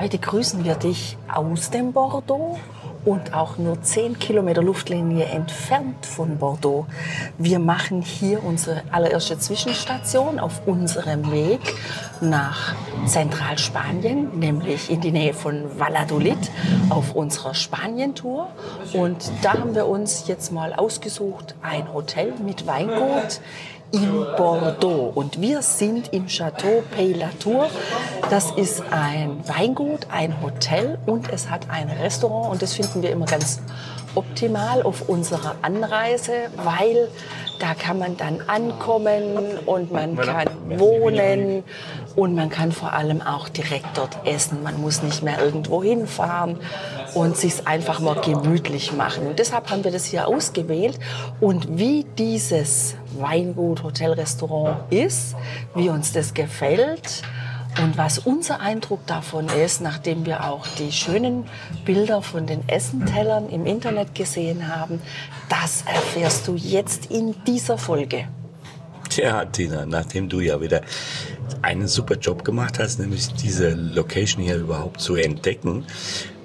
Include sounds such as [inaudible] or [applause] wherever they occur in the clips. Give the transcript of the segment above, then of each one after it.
Heute grüßen wir dich aus dem Bordeaux und auch nur 10 Kilometer Luftlinie entfernt von Bordeaux. Wir machen hier unsere allererste Zwischenstation auf unserem Weg nach Zentralspanien, nämlich in die Nähe von Valladolid auf unserer Spanientour. Und da haben wir uns jetzt mal ausgesucht ein Hotel mit Weingut in Bordeaux. Und wir sind im Château Pays Latour. Das ist ein Weingut, ein Hotel und es hat ein Restaurant. Und das finden wir immer ganz optimal auf unserer Anreise, weil da kann man dann ankommen und man kann wohnen und man kann vor allem auch direkt dort essen. Man muss nicht mehr irgendwo hinfahren und sich einfach mal gemütlich machen. Und deshalb haben wir das hier ausgewählt. Und wie dieses Weingut, Hotel, Restaurant ist, wie uns das gefällt, und was unser Eindruck davon ist, nachdem wir auch die schönen Bilder von den Essentellern im Internet gesehen haben, das erfährst du jetzt in dieser Folge. Tja, Tina, nachdem du ja wieder einen super Job gemacht hast, nämlich diese Location hier überhaupt zu entdecken,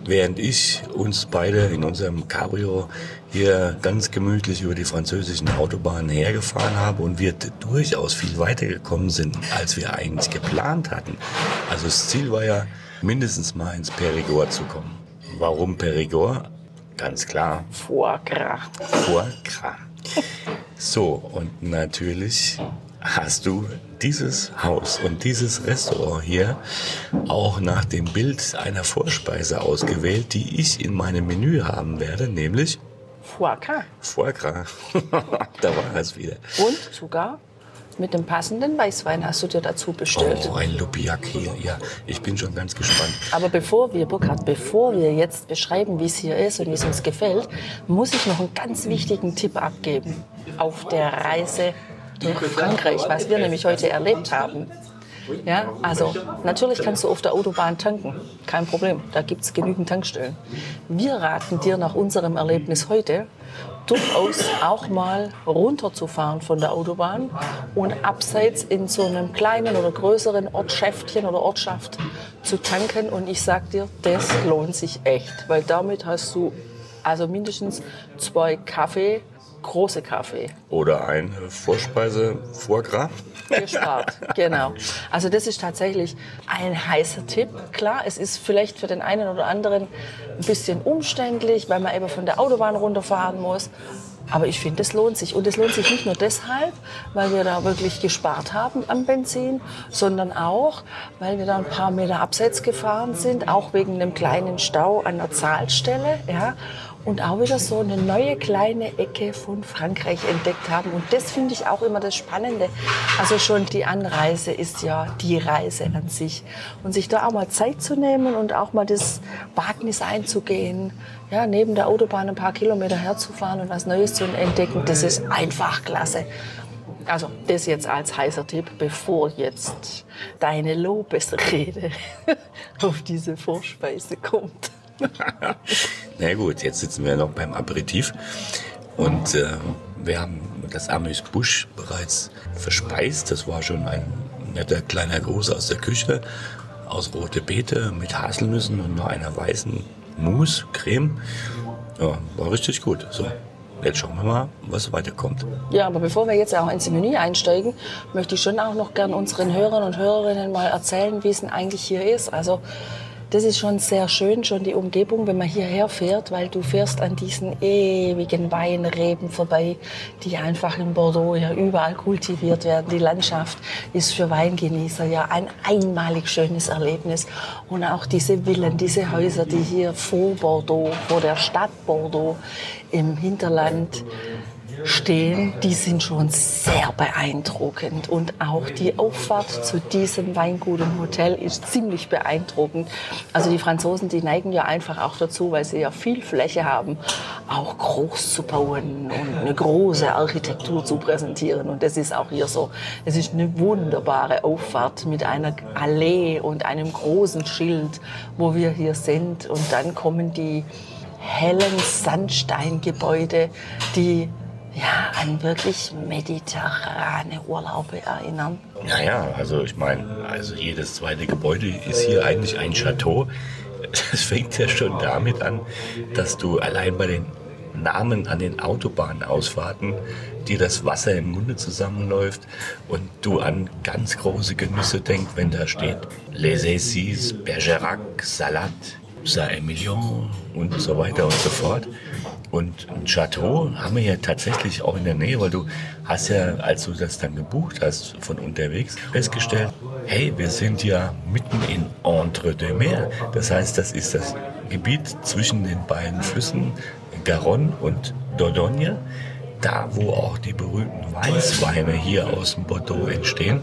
während ich uns beide in unserem Cabrio hier ganz gemütlich über die französischen Autobahnen hergefahren habe und wir durchaus viel weiter gekommen sind, als wir eigentlich geplant hatten. Also das Ziel war ja, mindestens mal ins Périgord zu kommen. Warum Périgord? Ganz klar. Foie gras. Foie gras. So, und natürlich hast du dieses Haus und dieses Restaurant hier auch nach dem Bild einer Vorspeise ausgewählt, die ich in meinem Menü haben werde, nämlich Foie gras. Foie gras. [laughs] da war es wieder. Und sogar mit dem passenden Weißwein hast du dir dazu bestellt. Oh, ein Lupiak hier. Ja, ich bin schon ganz gespannt. Aber bevor wir, Burkhard, bevor wir jetzt beschreiben, wie es hier ist und wie es uns gefällt, muss ich noch einen ganz wichtigen Tipp abgeben auf der Reise nach Frankreich, was wir nämlich heute erlebt haben. Ja, also natürlich kannst du auf der Autobahn tanken, kein Problem, da gibt es genügend Tankstellen. Wir raten dir nach unserem Erlebnis heute durchaus auch mal runterzufahren von der Autobahn und abseits in so einem kleinen oder größeren Ortschäftchen oder Ortschaft zu tanken. Und ich sag dir, das lohnt sich echt, weil damit hast du also mindestens zwei Kaffee große Kaffee. Oder eine Vorspeise Foie Gras. Gespart, [laughs] genau. Also das ist tatsächlich ein heißer Tipp. Klar, es ist vielleicht für den einen oder anderen ein bisschen umständlich, weil man eben von der Autobahn runterfahren muss. Aber ich finde, es lohnt sich. Und es lohnt sich nicht nur deshalb, weil wir da wirklich gespart haben am Benzin, sondern auch, weil wir da ein paar Meter abseits gefahren sind, auch wegen einem kleinen Stau an der Zahlstelle. Ja und auch wieder so eine neue kleine Ecke von Frankreich entdeckt haben. Und das finde ich auch immer das Spannende. Also schon die Anreise ist ja die Reise an sich. Und sich da auch mal Zeit zu nehmen und auch mal das Wagnis einzugehen, ja, neben der Autobahn ein paar Kilometer herzufahren und was Neues zu entdecken, das ist einfach klasse. Also das jetzt als heißer Tipp, bevor jetzt deine Lobesrede [laughs] auf diese Vorspeise kommt. [laughs] Na gut, jetzt sitzen wir noch beim Aperitif und äh, wir haben das Amüs Busch bereits verspeist. Das war schon ein netter kleiner Gruß aus der Küche aus rote Beete mit Haselnüssen und noch einer weißen Mousse, Creme. Ja, war richtig gut. So, jetzt schauen wir mal, was weiterkommt. Ja, aber bevor wir jetzt auch ins Menü einsteigen, möchte ich schon auch noch gern unseren Hörern und Hörerinnen mal erzählen, wie es denn eigentlich hier ist. Also das ist schon sehr schön, schon die Umgebung, wenn man hierher fährt, weil du fährst an diesen ewigen Weinreben vorbei, die einfach in Bordeaux ja überall kultiviert werden. Die Landschaft ist für Weingenießer ja ein einmalig schönes Erlebnis. Und auch diese Villen, diese Häuser, die hier vor Bordeaux, vor der Stadt Bordeaux im Hinterland stehen, die sind schon sehr beeindruckend. Und auch die Auffahrt zu diesem Weingut und Hotel ist ziemlich beeindruckend. Also die Franzosen, die neigen ja einfach auch dazu, weil sie ja viel Fläche haben, auch groß zu bauen und eine große Architektur zu präsentieren. Und das ist auch hier so. Es ist eine wunderbare Auffahrt mit einer Allee und einem großen Schild, wo wir hier sind. Und dann kommen die hellen Sandsteingebäude, die ja, an wirklich mediterrane Urlaube erinnern. Naja, also ich meine, also jedes zweite Gebäude ist hier eigentlich ein Chateau. [laughs] Das fängt ja schon damit an, dass du allein bei den Namen an den Autobahnausfahrten dir das Wasser im Munde zusammenläuft und du an ganz große Genüsse denkst, wenn da steht Les Essis, Bergerac, Salat, Saint-Emilion und so weiter und so fort. Und ein Chateau haben wir ja tatsächlich auch in der Nähe, weil du hast ja, als du das dann gebucht hast von unterwegs, festgestellt, hey, wir sind ja mitten in Entre deux Mer. Das heißt, das ist das Gebiet zwischen den beiden Flüssen Garonne und Dordogne, da wo auch die berühmten Weißweine hier aus dem Bordeaux entstehen.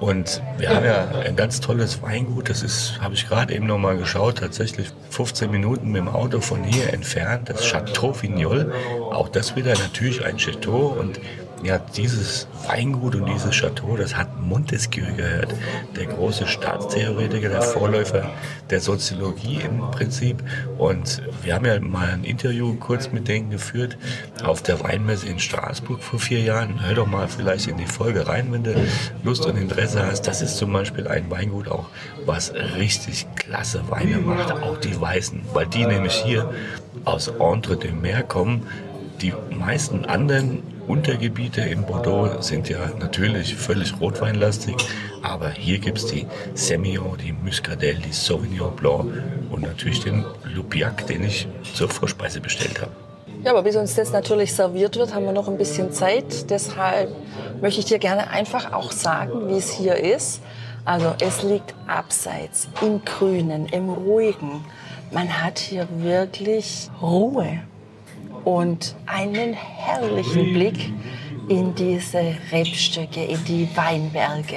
Und wir haben ja ein ganz tolles Weingut, das ist, habe ich gerade eben noch mal geschaut, tatsächlich 15 Minuten mit dem Auto von hier entfernt, das Chateau Vignol. Auch das wieder natürlich ein Chateau. Und ja, dieses Weingut und dieses Chateau, das hat Montesquieu gehört, der große Staatstheoretiker, der Vorläufer der Soziologie im Prinzip. Und wir haben ja mal ein Interview kurz mit denen geführt auf der Weinmesse in Straßburg vor vier Jahren. Hör doch mal vielleicht in die Folge rein, wenn du Lust und Interesse hast. Das ist zum Beispiel ein Weingut auch, was richtig klasse Weine macht, auch die Weißen, weil die nämlich hier aus Entre de Mer kommen. Die meisten anderen Untergebiete in Bordeaux sind ja natürlich völlig rotweinlastig, aber hier gibt es die Semillon, die Muscadelle, die Sauvignon Blanc und natürlich den Lupiac, den ich zur Vorspeise bestellt habe. Ja, aber bis uns das natürlich serviert wird, haben wir noch ein bisschen Zeit. Deshalb möchte ich dir gerne einfach auch sagen, wie es hier ist. Also es liegt abseits, im Grünen, im Ruhigen. Man hat hier wirklich Ruhe und einen herrlichen Blick in diese Rebstöcke, in die Weinberge.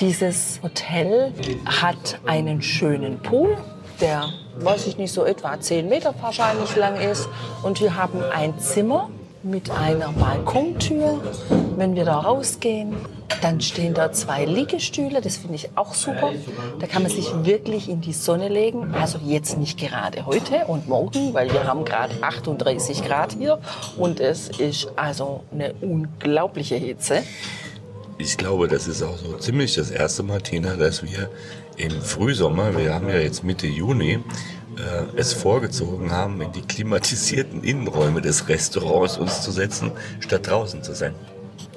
Dieses Hotel hat einen schönen Pool, der, weiß ich nicht, so etwa 10 Meter wahrscheinlich lang ist. Und wir haben ein Zimmer mit einer Balkontür. Wenn wir da rausgehen, dann stehen da zwei Liegestühle, das finde ich auch super. Da kann man sich wirklich in die Sonne legen. Also jetzt nicht gerade heute und morgen, weil wir haben gerade 38 Grad hier und es ist also eine unglaubliche Hitze. Ich glaube, das ist auch so ziemlich das erste Mal, Tina, dass wir im Frühsommer, wir haben ja jetzt Mitte Juni, äh, es vorgezogen haben, in die klimatisierten Innenräume des Restaurants uns zu setzen, statt draußen zu sein.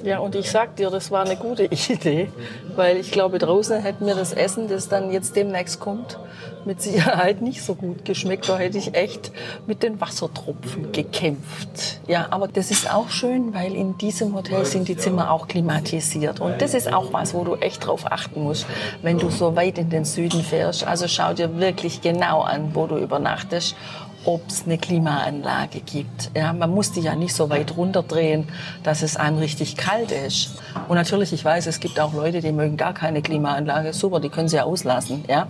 Ja, und ich sag dir, das war eine gute [laughs] Idee, weil ich glaube, draußen hätte mir das Essen, das dann jetzt demnächst kommt, mit Sicherheit nicht so gut geschmeckt. Da hätte ich echt mit den Wassertropfen gekämpft. Ja, aber das ist auch schön, weil in diesem Hotel sind die Zimmer auch klimatisiert. Und das ist auch was, wo du echt drauf achten musst, wenn du so weit in den Süden fährst. Also schau dir wirklich genau an, wo du übernachtest ob es eine Klimaanlage gibt. Ja, man muss die ja nicht so weit runterdrehen, dass es einem richtig kalt ist. Und natürlich, ich weiß, es gibt auch Leute, die mögen gar keine Klimaanlage. Super, die können sie ja auslassen. Ja?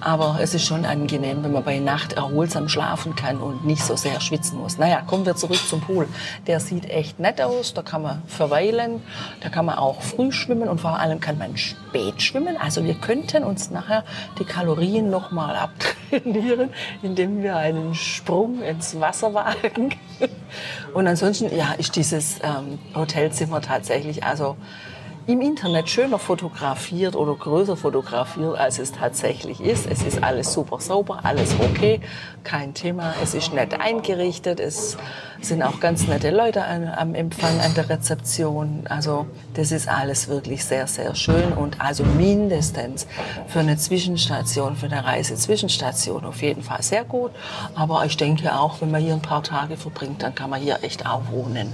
Aber es ist schon angenehm, wenn man bei Nacht erholsam schlafen kann und nicht so sehr schwitzen muss. Naja, kommen wir zurück zum Pool. Der sieht echt nett aus, da kann man verweilen, da kann man auch früh schwimmen und vor allem kann man spät schwimmen. Also wir könnten uns nachher die Kalorien nochmal abtrainieren, [laughs] indem wir einen Sprung ins Wasser wagen. [laughs] Und ansonsten, ja, ist dieses ähm, Hotelzimmer tatsächlich also im Internet schöner fotografiert oder größer fotografiert, als es tatsächlich ist. Es ist alles super sauber, alles okay, kein Thema. Es ist nett eingerichtet, es sind auch ganz nette Leute an, am Empfang, an der Rezeption. Also das ist alles wirklich sehr, sehr schön und also mindestens für eine Zwischenstation, für eine Reise-Zwischenstation auf jeden Fall sehr gut. Aber ich denke auch, wenn man hier ein paar Tage verbringt, dann kann man hier echt auch wohnen.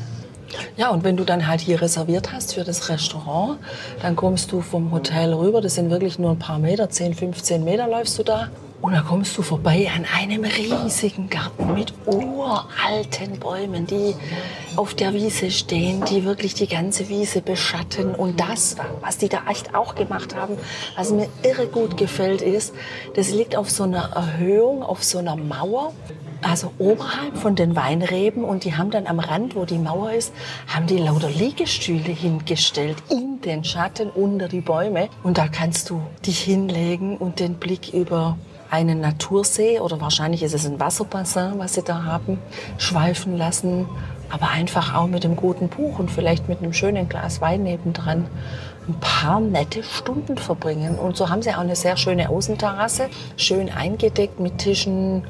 Ja, und wenn du dann halt hier reserviert hast für das Restaurant, dann kommst du vom Hotel rüber. Das sind wirklich nur ein paar Meter, 10, 15 Meter läufst du da. Und da kommst du vorbei an einem riesigen Garten mit uralten Bäumen, die auf der Wiese stehen, die wirklich die ganze Wiese beschatten. Und das, was die da echt auch gemacht haben, was mir irre gut gefällt, ist, das liegt auf so einer Erhöhung, auf so einer Mauer also oberhalb von den Weinreben und die haben dann am Rand, wo die Mauer ist, haben die lauter Liegestühle hingestellt in den Schatten unter die Bäume und da kannst du dich hinlegen und den Blick über einen Natursee oder wahrscheinlich ist es ein Wasserbassin, was sie da haben, schweifen lassen, aber einfach auch mit einem guten Buch und vielleicht mit einem schönen Glas Wein nebendran ein paar nette Stunden verbringen. Und so haben sie auch eine sehr schöne Außenterrasse, schön eingedeckt mit Tischen,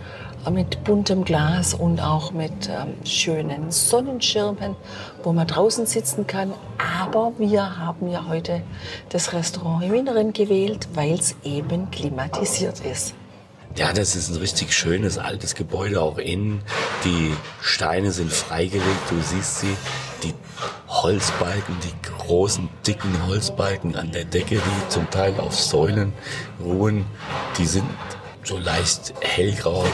mit buntem Glas und auch mit ähm, schönen Sonnenschirmen, wo man draußen sitzen kann. Aber wir haben ja heute das Restaurant im Inneren gewählt, weil es eben klimatisiert ist. Ja, das ist ein richtig schönes altes Gebäude, auch innen. Die Steine sind freigelegt, du siehst sie. Die Holzbalken, die großen, dicken Holzbalken an der Decke, die zum Teil auf Säulen ruhen, die sind so leicht hellgrau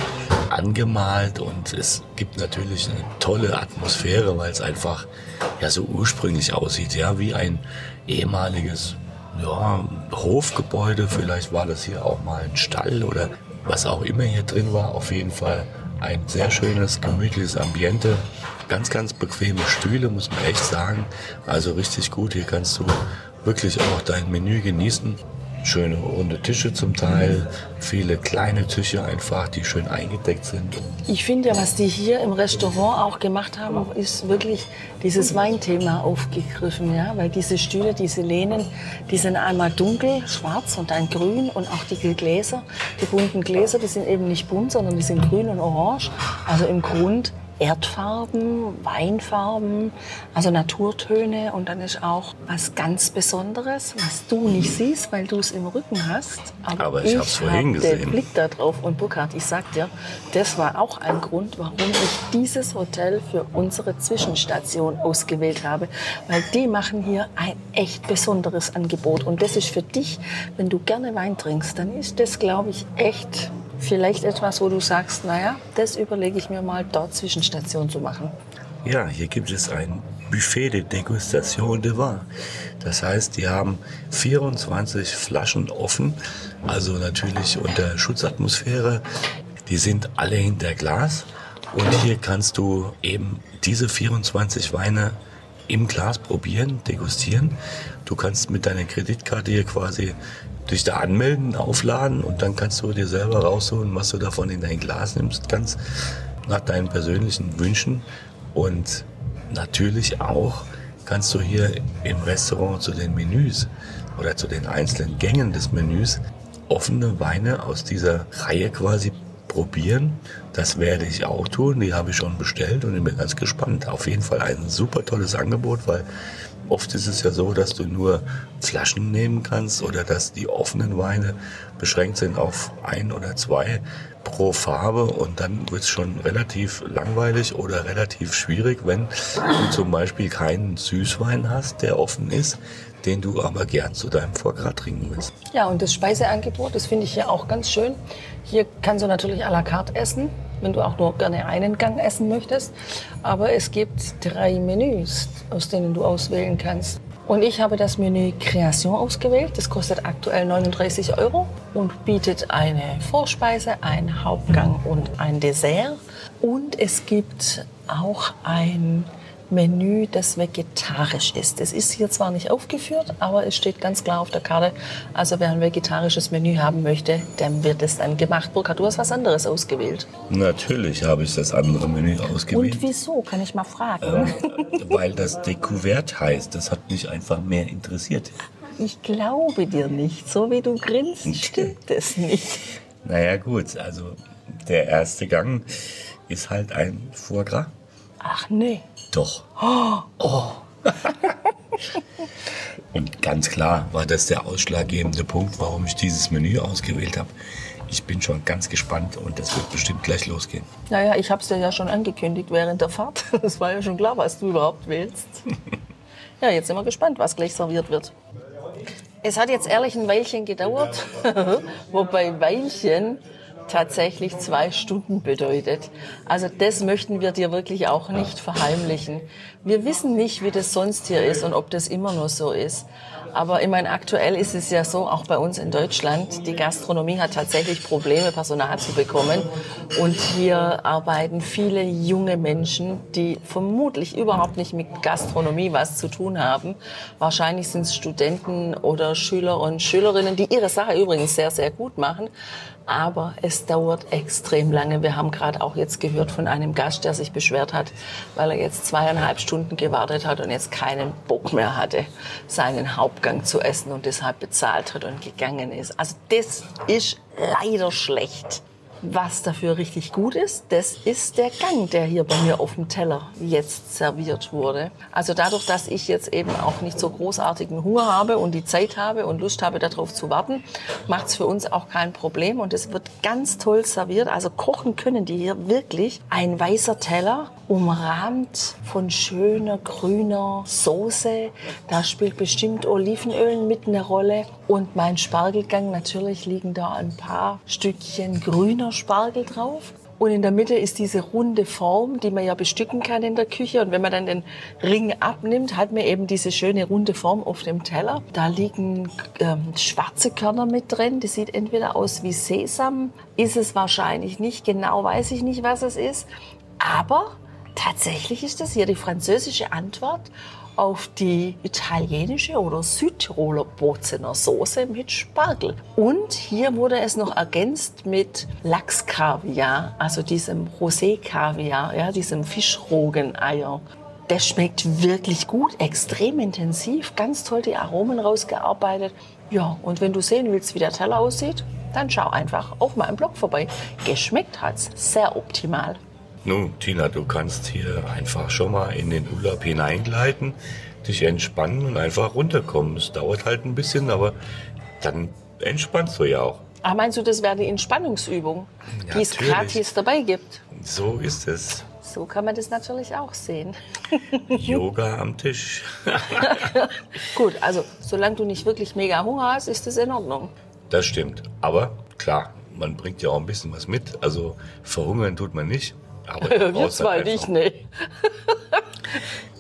angemalt und es gibt natürlich eine tolle Atmosphäre, weil es einfach ja so ursprünglich aussieht, ja, wie ein ehemaliges ja, Hofgebäude. Vielleicht war das hier auch mal ein Stall oder was auch immer hier drin war. Auf jeden Fall ein sehr schönes, gemütliches Ambiente. Ganz, ganz bequeme Stühle, muss man echt sagen. Also richtig gut. Hier kannst du wirklich auch dein Menü genießen schöne runde Tische zum Teil, viele kleine Tische einfach, die schön eingedeckt sind. Ich finde ja, was die hier im Restaurant auch gemacht haben, ist wirklich dieses Weinthema aufgegriffen, ja, weil diese Stühle, diese Lehnen, die sind einmal dunkel, schwarz und dann grün und auch die Gläser, die bunten Gläser, die sind eben nicht bunt, sondern die sind grün und orange. Also im Grund Erdfarben, Weinfarben, also Naturtöne und dann ist auch was ganz Besonderes, was du nicht siehst, weil du es im Rücken hast. Aber, aber ich, ich habe vorhin gesehen. Den Blick da drauf und Burkhard, ich sag dir, das war auch ein Grund, warum ich dieses Hotel für unsere Zwischenstation ausgewählt habe, weil die machen hier ein echt besonderes Angebot und das ist für dich, wenn du gerne Wein trinkst, dann ist das, glaube ich, echt vielleicht etwas, wo du sagst, naja, das überlege ich mir mal, dort Zwischenstation zu machen? Ja, hier gibt es ein Buffet de Degustation de Vin. Das heißt, die haben 24 Flaschen offen, also natürlich unter Schutzatmosphäre. Die sind alle hinter Glas und hier kannst du eben diese 24 Weine im Glas probieren, degustieren. Du kannst mit deiner Kreditkarte hier quasi dich da anmelden, aufladen und dann kannst du dir selber rausholen, was du davon in dein Glas nimmst, ganz nach deinen persönlichen Wünschen. Und natürlich auch kannst du hier im Restaurant zu den Menüs oder zu den einzelnen Gängen des Menüs offene Weine aus dieser Reihe quasi probieren. Das werde ich auch tun. Die habe ich schon bestellt und ich bin ganz gespannt. Auf jeden Fall ein super tolles Angebot, weil Oft ist es ja so, dass du nur Flaschen nehmen kannst oder dass die offenen Weine beschränkt sind auf ein oder zwei pro Farbe und dann wird es schon relativ langweilig oder relativ schwierig, wenn du zum Beispiel keinen Süßwein hast, der offen ist, den du aber gern zu deinem Vorgrat trinken willst. Ja, und das Speiseangebot, das finde ich hier auch ganz schön. Hier kannst du natürlich à la carte essen wenn du auch nur gerne einen Gang essen möchtest. Aber es gibt drei Menüs, aus denen du auswählen kannst. Und ich habe das Menü Création ausgewählt. Das kostet aktuell 39 Euro und bietet eine Vorspeise, einen Hauptgang und ein Dessert. Und es gibt auch ein Menü, das vegetarisch ist. Es ist hier zwar nicht aufgeführt, aber es steht ganz klar auf der Karte. Also wer ein vegetarisches Menü haben möchte, dem wird es dann gemacht. Burkhard, du hast was anderes ausgewählt. Natürlich habe ich das andere Menü ausgewählt. Und wieso, kann ich mal fragen? Ähm, weil das Découvert heißt. Das hat mich einfach mehr interessiert. Ich glaube dir nicht. So wie du grinst, stimmt es nicht. Naja gut, also der erste Gang ist halt ein Foie Gras. Ach nee. Doch. Oh. Und ganz klar war das der ausschlaggebende Punkt, warum ich dieses Menü ausgewählt habe. Ich bin schon ganz gespannt und das wird bestimmt gleich losgehen. Naja, ich habe es dir ja schon angekündigt während der Fahrt. [laughs] Es war ja schon klar, was du überhaupt willst. [laughs] ja, jetzt sind wir gespannt, was gleich serviert wird. Es hat jetzt ehrlich ein Weilchen gedauert, [laughs] wobei Weilchen tatsächlich zwei Stunden bedeutet. Also das möchten wir dir wirklich auch nicht verheimlichen. Wir wissen nicht, wie das sonst hier ist und ob das immer nur so ist. Aber ich meine, aktuell ist es ja so, auch bei uns in Deutschland, die Gastronomie hat tatsächlich Probleme, Personal zu bekommen. Und hier arbeiten viele junge Menschen, die vermutlich überhaupt nicht mit Gastronomie was zu tun haben. Wahrscheinlich sind es Studenten oder Schüler und Schülerinnen, die ihre Sache übrigens sehr, sehr gut machen aber es dauert extrem lange. Wir haben gerade auch jetzt gehört von einem Gast, der sich beschwert hat, weil er jetzt zweieinhalb Stunden gewartet hat und jetzt keinen Bock mehr hatte, seinen Hauptgang zu essen und deshalb bezahlt hat und gegangen ist. Also das ist leider schlecht. Was dafür richtig gut ist, das ist der Gang, der hier bei mir auf dem Teller jetzt serviert wurde. Also dadurch, dass ich jetzt eben auch nicht so großartigen Hunger habe und die Zeit habe und Lust habe, darauf zu warten, macht es für uns auch kein Problem und es wird ganz toll serviert. Also kochen können die hier wirklich. Ein weißer Teller umrahmt von schöner grüner Soße. Da spielt bestimmt Olivenöl mit eine Rolle. Und mein Spargelgang, natürlich liegen da ein paar Stückchen grüner Spargel drauf. Und in der Mitte ist diese runde Form, die man ja bestücken kann in der Küche. Und wenn man dann den Ring abnimmt, hat man eben diese schöne runde Form auf dem Teller. Da liegen ähm, schwarze Körner mit drin. Das sieht entweder aus wie Sesam, ist es wahrscheinlich nicht. Genau weiß ich nicht, was es ist. Aber Tatsächlich ist das hier die französische Antwort auf die italienische oder Südtiroler Bozener Soße mit Spargel. Und hier wurde es noch ergänzt mit Lachskaviar, also diesem Rosé-Kaviar, ja, diesem Fischrogeneier. Das schmeckt wirklich gut, extrem intensiv, ganz toll die Aromen rausgearbeitet. Ja, und wenn du sehen willst, wie der Teller aussieht, dann schau einfach auf meinem Blog vorbei. Geschmeckt hat's sehr optimal. Nun, Tina, du kannst hier einfach schon mal in den Urlaub hineingleiten, dich entspannen und einfach runterkommen. Es dauert halt ein bisschen, aber dann entspannst du ja auch. Ach, meinst du, das wäre die Entspannungsübung, die es gratis dabei gibt? So ist es. So kann man das natürlich auch sehen. [laughs] Yoga am Tisch. [laughs] Gut, also solange du nicht wirklich mega Hunger hast, ist das in Ordnung. Das stimmt. Aber klar, man bringt ja auch ein bisschen was mit. Also verhungern tut man nicht. Aber Wir zwei halt nicht, nee.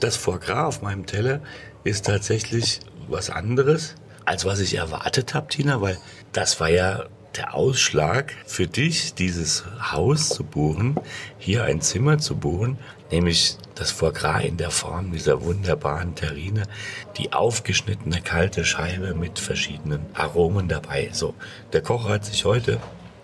das Foie Gras auf meinem Teller ist tatsächlich was anderes, als was ich erwartet habe, Tina, weil das war ja der Ausschlag für dich, dieses Haus zu buchen, hier ein Zimmer zu buchen, nämlich das Foie Gras in der Form dieser wunderbaren Terrine, die aufgeschnittene kalte Scheibe mit verschiedenen Aromen dabei. So, der Koch hat sich heute.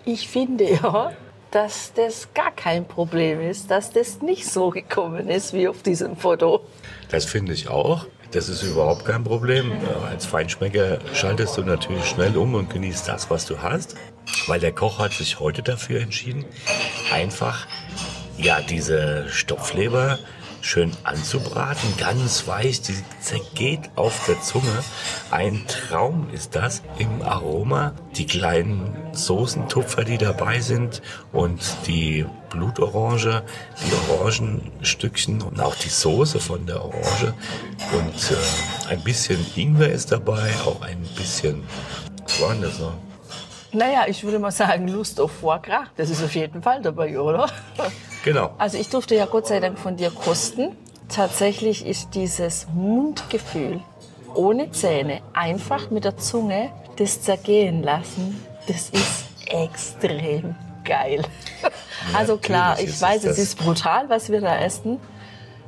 Ich finde ja, dass das gar kein Problem ist, dass das nicht so gekommen ist wie auf diesem Foto. Das finde ich auch. Das ist überhaupt kein Problem. Als Feinschmecker schaltest du natürlich schnell um und genießt das, was du hast. Weil der Koch hat sich heute dafür entschieden, einfach ja diese Stopfleber schön anzubraten, ganz weich, die zergeht auf der Zunge. Ein Traum ist das im Aroma. Die kleinen Soßentupfer, die dabei sind und die Blutorange, die Orangenstückchen und auch die Soße von der Orange und äh, ein bisschen Ingwer ist dabei, auch ein bisschen, was war denn das noch? Naja, ich würde mal sagen, Lust auf Foie Gras. Das ist auf jeden Fall dabei, oder? [laughs] Genau. Also ich durfte ja Gott sei Dank von dir kosten. Tatsächlich ist dieses Mundgefühl ohne Zähne, einfach mit der Zunge das zergehen lassen, das ist extrem geil. Ja, also klar, ich weiß, es ist brutal, was wir da essen.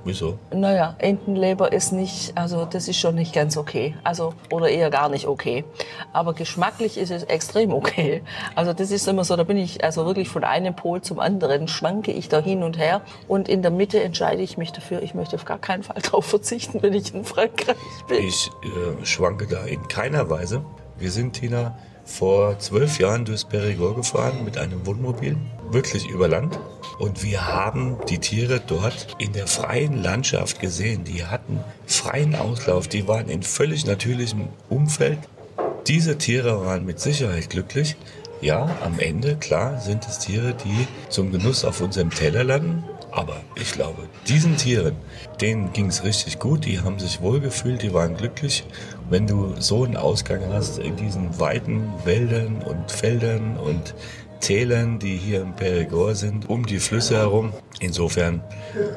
Wieso? Naja, Entenleber ist nicht, also das ist schon nicht ganz okay. Also, oder eher gar nicht okay. Aber geschmacklich ist es extrem okay. Also das ist immer so, da bin ich also wirklich von einem Pol zum anderen, schwanke ich da hin und her. Und in der Mitte entscheide ich mich dafür, ich möchte auf gar keinen Fall darauf verzichten, wenn ich in Frankreich bin. Ich äh, schwanke da in keiner Weise. Wir sind, Tina, vor zwölf Jahren durchs Perigord gefahren mit einem Wohnmobil, wirklich über Land. Und wir haben die Tiere dort in der freien Landschaft gesehen. Die hatten freien Auslauf, die waren in völlig natürlichem Umfeld. Diese Tiere waren mit Sicherheit glücklich. Ja, am Ende, klar, sind es Tiere, die zum Genuss auf unserem Teller landen. Aber ich glaube, diesen Tieren, denen ging es richtig gut, die haben sich wohlgefühlt, die waren glücklich. Wenn du so einen Ausgang hast in diesen weiten Wäldern und Feldern und Tälern, die hier im Perigord sind, um die Flüsse herum. Insofern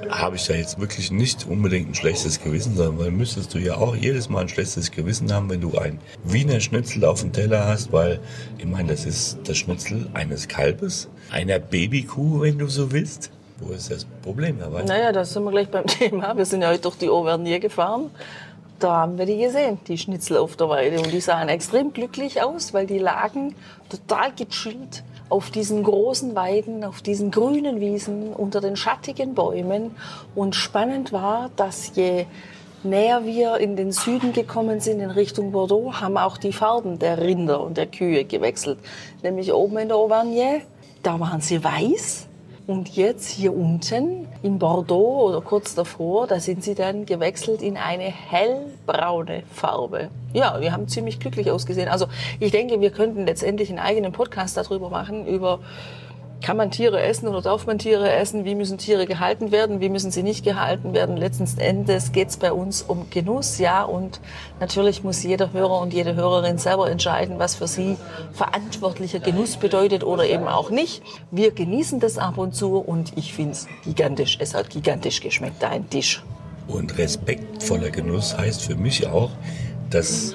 habe ich da jetzt wirklich nicht unbedingt ein schlechtes Gewissen, sondern weil müsstest du ja auch jedes Mal ein schlechtes Gewissen haben, wenn du ein Wiener Schnitzel auf dem Teller hast, weil ich meine, das ist das Schnitzel eines Kalbes, einer Babykuh, wenn du so willst. Wo ist das Problem dabei? Naja, da sind wir gleich beim [laughs] Thema. Wir sind ja heute durch die Auvergne gefahren. Da haben wir die gesehen, die Schnitzel auf der Weide. Und die sahen extrem glücklich aus, weil die lagen total gechillt auf diesen großen Weiden, auf diesen grünen Wiesen, unter den schattigen Bäumen. Und spannend war, dass je näher wir in den Süden gekommen sind, in Richtung Bordeaux, haben auch die Farben der Rinder und der Kühe gewechselt. Nämlich oben in der Auvergne, da waren sie weiß und jetzt hier unten in Bordeaux oder kurz davor, da sind sie dann gewechselt in eine hellbraune Farbe. Ja, wir haben ziemlich glücklich ausgesehen. Also ich denke, wir könnten letztendlich einen eigenen Podcast darüber machen, über kann man Tiere essen oder darf man Tiere essen? Wie müssen Tiere gehalten werden? Wie müssen sie nicht gehalten werden? Letzten Endes geht es bei uns um Genuss, ja. Und natürlich muss jeder Hörer und jede Hörerin selber entscheiden, was für sie verantwortlicher Genuss bedeutet oder eben auch nicht. Wir genießen das ab und zu und ich finde es gigantisch. Es hat gigantisch geschmeckt, ein Tisch. Und respektvoller Genuss heißt für mich auch, dass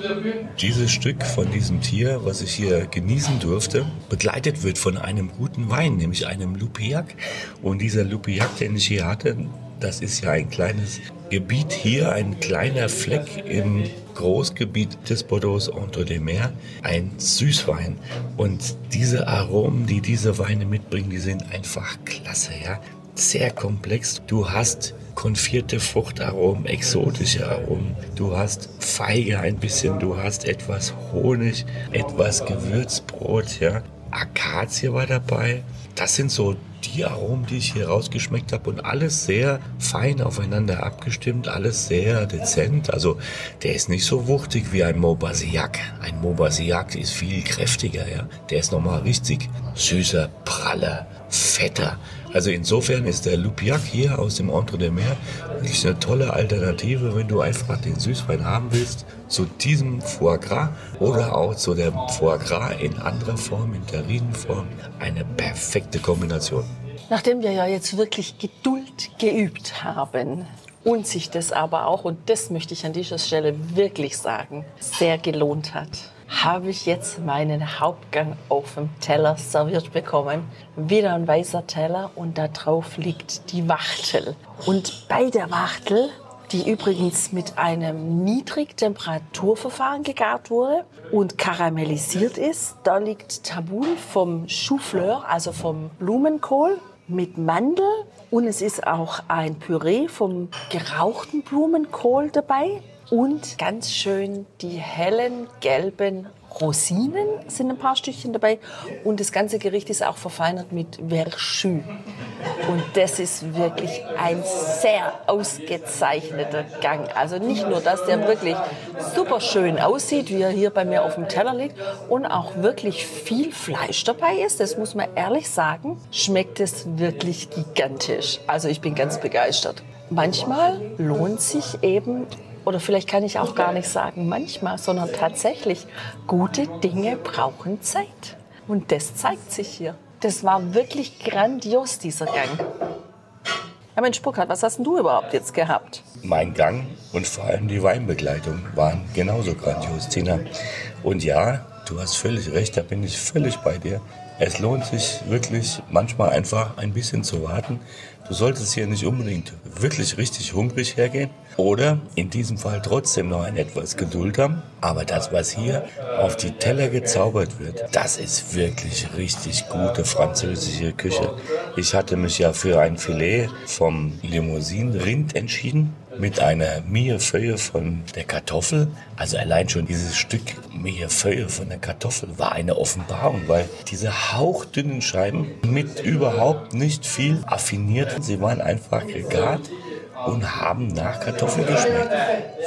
dieses Stück von diesem Tier, was ich hier genießen durfte, begleitet wird von einem guten Wein, nämlich einem Lupiac. Und dieser Lupiac, den ich hier hatte, das ist ja ein kleines Gebiet hier, ein kleiner Fleck im Großgebiet des Bordeaux Entre des Mers, ein Süßwein. Und diese Aromen, die diese Weine mitbringen, die sind einfach klasse, ja. Sehr komplex. Du hast konfierte Fruchtaromen, exotische Aromen. Du hast Feige ein bisschen, du hast etwas Honig, etwas Gewürzbrot, ja. Akazie war dabei. Das sind so die Aromen, die ich hier rausgeschmeckt habe und alles sehr fein aufeinander abgestimmt, alles sehr dezent. Also der ist nicht so wuchtig wie ein Maubasiac. Ein Maubasiac ist viel kräftiger, ja. Der ist nochmal richtig süßer, praller, fetter. Also insofern ist der Lupiac hier aus dem Entre des Mer wirklich eine tolle Alternative, wenn du einfach den Süßwein haben willst, zu diesem Foie Gras oder auch zu dem Foie Gras in anderer Form, in Terrineform. Eine perfekte Kombination. Nachdem wir ja jetzt wirklich Geduld geübt haben und sich das aber auch, und das möchte ich an dieser Stelle wirklich sagen, sehr gelohnt hat habe ich jetzt meinen Hauptgang auf dem Teller serviert bekommen. Wieder ein weißer Teller und da drauf liegt die Wachtel. Und bei der Wachtel, die übrigens mit einem Niedrigtemperaturverfahren gegart wurde und karamellisiert ist, da liegt Taboul vom Choufleur, also vom Blumenkohl mit Mandel und es ist auch ein Püree vom gerauchten Blumenkohl dabei und ganz schön die hellen gelben Rosinen sind ein paar Stückchen dabei und das ganze Gericht ist auch verfeinert mit Verschü. Und das ist wirklich ein sehr ausgezeichneter Gang. Also nicht nur, dass der wirklich super schön aussieht, wie er hier bei mir auf dem Teller liegt, und auch wirklich viel Fleisch dabei ist, das muss man ehrlich sagen, schmeckt es wirklich gigantisch. Also ich bin ganz begeistert. Manchmal lohnt sich eben oder vielleicht kann ich auch gar nicht sagen manchmal, sondern tatsächlich, gute Dinge brauchen Zeit. Und das zeigt sich hier. Das war wirklich grandios, dieser Gang. Ja, Mensch, Burkhard, was hast denn du überhaupt jetzt gehabt? Mein Gang und vor allem die Weinbegleitung waren genauso grandios, Tina. Und ja, du hast völlig recht, da bin ich völlig bei dir. Es lohnt sich wirklich manchmal einfach ein bisschen zu warten. Du solltest hier nicht unbedingt wirklich richtig hungrig hergehen oder in diesem Fall trotzdem noch ein etwas Geduld haben. Aber das, was hier auf die Teller gezaubert wird, das ist wirklich richtig gute französische Küche. Ich hatte mich ja für ein Filet vom Limousin-Rind entschieden mit einer Millefeuille von der Kartoffel. Also allein schon dieses Stück Millefeuille von der Kartoffel war eine Offenbarung, weil diese hauchdünnen Scheiben mit überhaupt nicht viel affiniert, sie waren einfach gegart und haben nach Kartoffeln geschmeckt.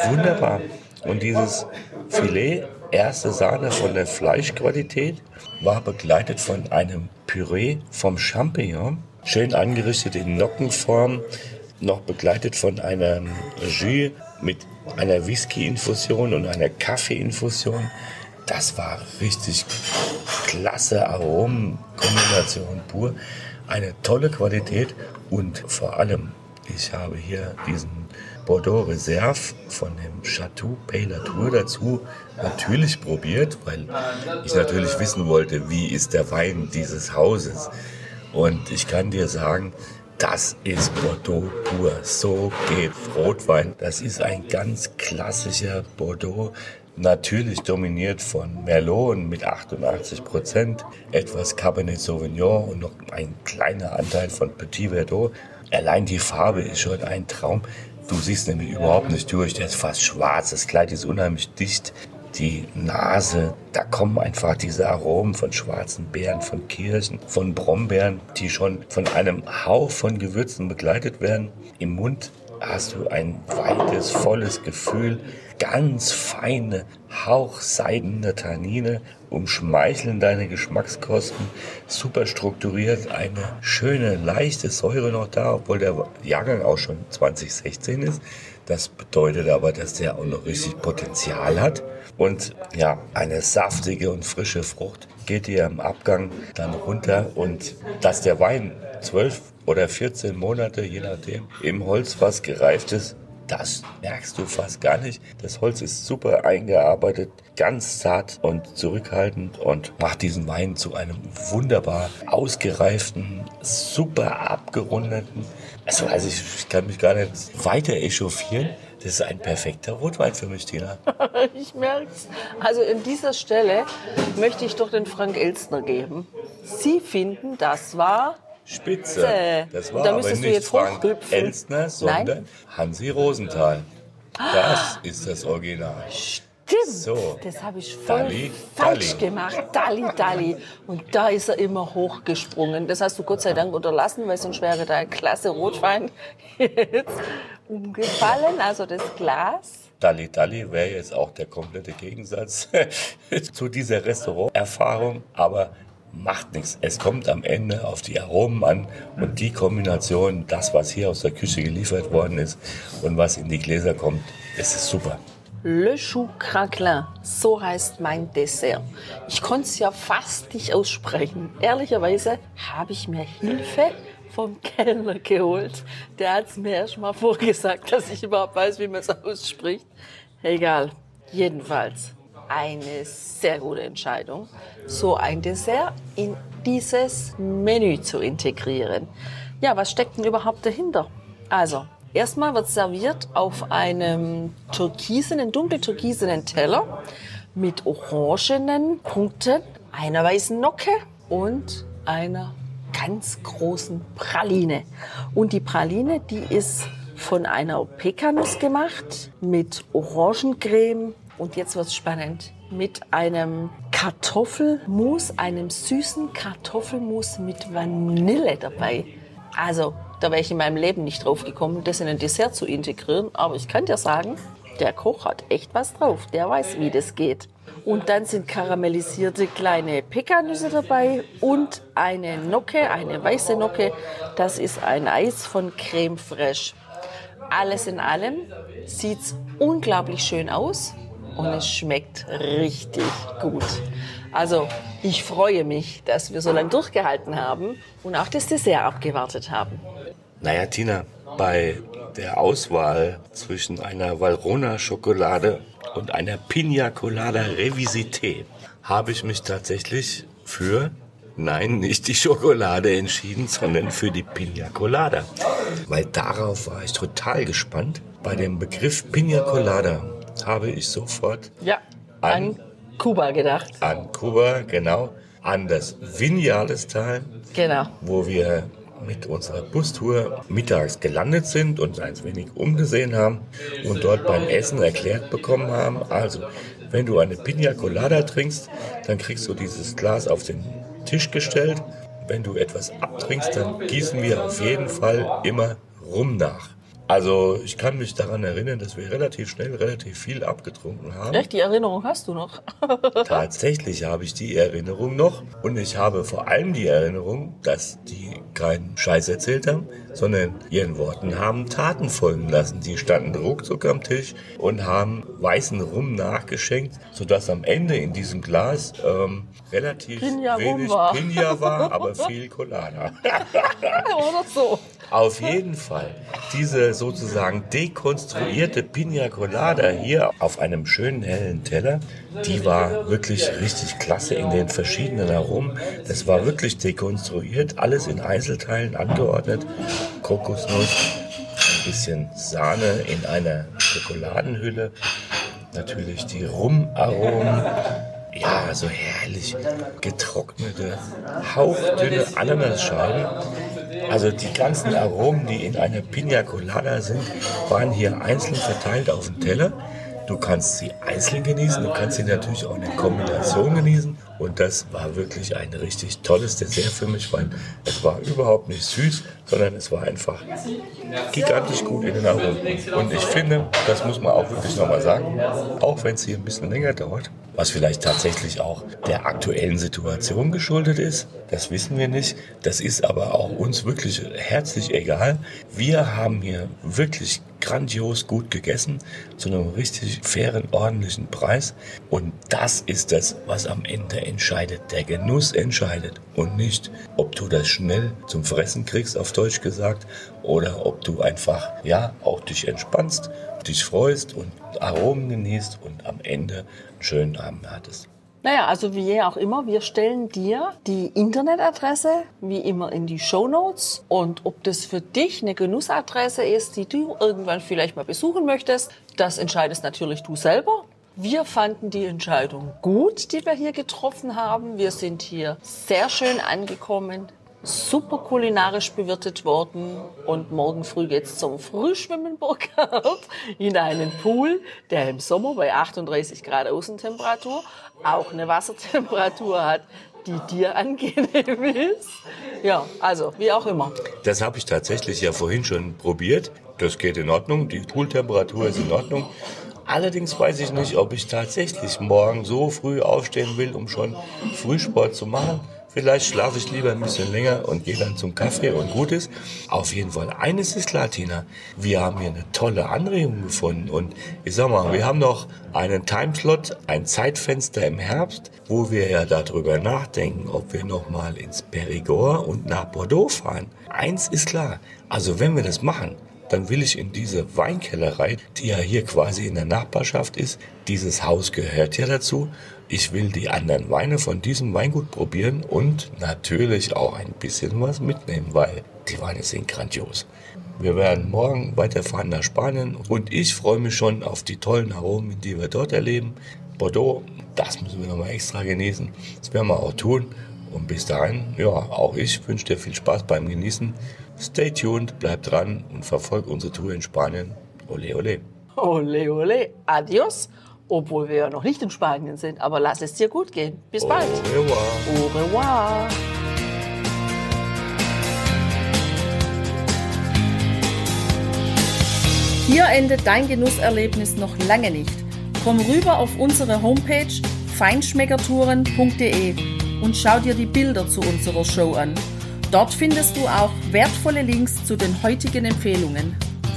Wunderbar. Und dieses Filet, erste Sahne von der Fleischqualität, war begleitet von einem Püree vom Champignon, schön angerichtet in Nockenform, noch begleitet von einem Jus mit einer Whisky-Infusion und einer Kaffee-Infusion. Das war richtig klasse Aromenkombination pur. Eine tolle Qualität und vor allem, ich habe hier diesen Bordeaux Reserve von dem Chateau Pay Latour dazu natürlich probiert, weil ich natürlich wissen wollte, wie ist der Wein dieses Hauses. Und ich kann dir sagen, das ist Bordeaux pur. So geht Rotwein. Das ist ein ganz klassischer Bordeaux. Natürlich dominiert von Merlot mit 88 Prozent, etwas Cabernet Sauvignon und noch ein kleiner Anteil von Petit Verdot. Allein die Farbe ist schon ein Traum. Du siehst nämlich überhaupt nicht durch. Der ist fast schwarz. Das Kleid ist unheimlich dicht die Nase, da kommen einfach diese Aromen von schwarzen Beeren, von Kirschen, von Brombeeren, die schon von einem Hauch von Gewürzen begleitet werden. Im Mund hast du ein weites, volles Gefühl, ganz feine, hauchseidene Tannine umschmeicheln deine Geschmackskosten, super strukturiert, eine schöne, leichte Säure noch da, obwohl der Jahrgang auch schon 2016 ist. Das bedeutet aber, dass der auch noch richtig Potenzial hat. Und ja, eine saftige und frische Frucht geht dir im Abgang dann runter. Und dass der Wein zwölf oder 14 Monate, je nachdem, im Holzfass gereift ist, das merkst du fast gar nicht. Das Holz ist super eingearbeitet, ganz zart und zurückhaltend und macht diesen Wein zu einem wunderbar ausgereiften, super abgerundeten. Also, also ich, ich kann mich gar nicht weiter echauffieren. Das ist ein perfekter Rotwein für mich, Tina. [laughs] ich merk's. Also an dieser Stelle möchte ich doch den Frank Elstner geben. Sie finden, das war Spitze. Das war da aber nicht jetzt Frank. Elstner, sondern Nein. Hansi Rosenthal. Das ist das Original. Stimmt. So. Das habe ich voll Dalli, falsch Dalli. gemacht. Dalli, Dalli. Und da ist er immer hochgesprungen. Das hast du Gott sei Dank unterlassen, weil sonst wäre da ein klasse Rotwein jetzt umgefallen. Also das Glas. Dalli Dalli wäre jetzt auch der komplette Gegensatz [laughs] zu dieser Restauranterfahrung, aber macht nichts. Es kommt am Ende auf die Aromen an und die Kombination, das, was hier aus der Küche geliefert worden ist und was in die Gläser kommt, ist super. Le Chou Craquelin, so heißt mein Dessert. Ich konnte es ja fast nicht aussprechen. Ehrlicherweise habe ich mir Hilfe vom Kellner geholt. Der hat es mir erst mal vorgesagt, [laughs] dass ich überhaupt weiß, wie man es ausspricht. Egal, jedenfalls eine sehr gute Entscheidung, so ein Dessert in dieses Menü zu integrieren. Ja, was steckt denn überhaupt dahinter? Also, erstmal wird serviert auf einem türkisenen, dunkel türkisenen Teller mit orangenen Punkten, einer weißen Nocke und einer ganz großen Praline. Und die Praline, die ist von einer Pekanuss gemacht mit Orangencreme. Und jetzt wird's spannend. Mit einem Kartoffelmus, einem süßen Kartoffelmus mit Vanille dabei. Also, da wäre ich in meinem Leben nicht drauf gekommen, das in ein Dessert zu integrieren. Aber ich kann dir sagen, der Koch hat echt was drauf. Der weiß, wie das geht. Und dann sind karamellisierte kleine Pekannüsse dabei und eine Nocke, eine weiße Nocke. Das ist ein Eis von Creme Fraiche. Alles in allem sieht's unglaublich schön aus und es schmeckt richtig gut. Also ich freue mich, dass wir so lange durchgehalten haben und auch das Dessert abgewartet haben. Naja, Tina, bei der Auswahl zwischen einer Valrhona-Schokolade und einer Pina Colada Revisité habe ich mich tatsächlich für, nein, nicht die Schokolade entschieden, sondern für die Pina Colada. Weil darauf war ich total gespannt. Bei dem Begriff Pina Colada habe ich sofort Ja, an Kuba gedacht. an Kuba, genau, an das Vinales-Tal, Genau. wo wir mit unserer Bustour mittags gelandet sind und uns ein wenig umgesehen haben und dort beim Essen erklärt bekommen haben, also wenn du eine Pina Colada trinkst, dann kriegst du dieses Glas auf den Tisch gestellt. Wenn du etwas abtrinkst, dann gießen wir auf jeden Fall immer Rum nach. Also ich kann mich daran erinnern, dass wir relativ schnell relativ viel abgetrunken haben. Echt, die Erinnerung hast du noch? [laughs] Tatsächlich habe ich die Erinnerung noch und ich habe vor allem die Erinnerung, dass die keinen Scheiß erzählt haben, sondern ihren Worten haben Taten folgen lassen. Die standen ruckzuck am Tisch und haben weißen Rum nachgeschenkt, sodass am Ende in diesem Glas ähm, relativ Pinja wenig war. Pinja [laughs] war, aber viel Colada. Oder so. Auf jeden Fall. Diese sozusagen dekonstruierte Pina Colada hier auf einem schönen hellen Teller, die war wirklich richtig klasse in den verschiedenen Aromen. Das war wirklich dekonstruiert, alles in Einzelteilen angeordnet. Kokosnuss, ein bisschen Sahne in einer Schokoladenhülle, natürlich die Rumaromen. Ja, so herrlich getrocknete, hauchdünne Ananasscheiben. Also die ganzen Aromen, die in einer Pina Colada sind, waren hier einzeln verteilt auf dem Teller. Du kannst sie einzeln genießen, du kannst sie natürlich auch in Kombination genießen. Und das war wirklich ein richtig tolles Dessert für mich, weil es war überhaupt nicht süß, sondern es war einfach gigantisch gut in den Aromen. Und ich finde, das muss man auch wirklich nochmal sagen, auch wenn es hier ein bisschen länger dauert, was vielleicht tatsächlich auch der aktuellen Situation geschuldet ist, das wissen wir nicht. Das ist aber auch uns wirklich herzlich egal. Wir haben hier wirklich grandios gut gegessen, zu einem richtig fairen, ordentlichen Preis. Und das ist das, was am Ende entscheidet. Der Genuss entscheidet und nicht, ob du das schnell zum Fressen kriegst, auf Deutsch gesagt, oder ob du einfach, ja, auch dich entspannst, dich freust und Aromen genießt und am Ende schönen Abend hattest. Naja, also wie auch immer, wir stellen dir die Internetadresse wie immer in die Show Notes. Und ob das für dich eine Genussadresse ist, die du irgendwann vielleicht mal besuchen möchtest, das entscheidest natürlich du selber. Wir fanden die Entscheidung gut, die wir hier getroffen haben. Wir sind hier sehr schön angekommen, super kulinarisch bewirtet worden und morgen früh geht's zum Frühschwimmen Burkhard in einen Pool, der im Sommer bei 38 Grad Außentemperatur auch eine Wassertemperatur hat, die dir angenehm ist. Ja, also wie auch immer. Das habe ich tatsächlich ja vorhin schon probiert. Das geht in Ordnung. Die Pooltemperatur ist in Ordnung. Allerdings weiß ich nicht, ob ich tatsächlich morgen so früh aufstehen will, um schon Frühsport zu machen. Vielleicht schlafe ich lieber ein bisschen länger und gehe dann zum Kaffee und gut ist. Auf jeden Fall, eines ist klar, Tina. Wir haben hier eine tolle Anregung gefunden. Und ich sag mal, wir haben noch einen Timeslot, ein Zeitfenster im Herbst, wo wir ja darüber nachdenken, ob wir nochmal ins Perigord und nach Bordeaux fahren. Eins ist klar. Also wenn wir das machen, dann will ich in diese Weinkellerei, die ja hier quasi in der Nachbarschaft ist. Dieses Haus gehört ja dazu. Ich will die anderen Weine von diesem Weingut probieren und natürlich auch ein bisschen was mitnehmen, weil die Weine sind grandios. Wir werden morgen weiterfahren nach Spanien und ich freue mich schon auf die tollen Aromen, die wir dort erleben. Bordeaux, das müssen wir nochmal extra genießen. Das werden wir auch tun. Und bis dahin, ja, auch ich wünsche dir viel Spaß beim Genießen. Stay tuned, bleib dran und verfolg unsere Tour in Spanien. Ole, ole. Ole, ole, adios. Obwohl wir ja noch nicht in Spanien sind, aber lass es dir gut gehen. Bis bald. Au revoir. Au revoir. Hier endet dein Genusserlebnis noch lange nicht. Komm rüber auf unsere Homepage feinschmeckertouren.de und schau dir die Bilder zu unserer Show an. Dort findest du auch wertvolle Links zu den heutigen Empfehlungen.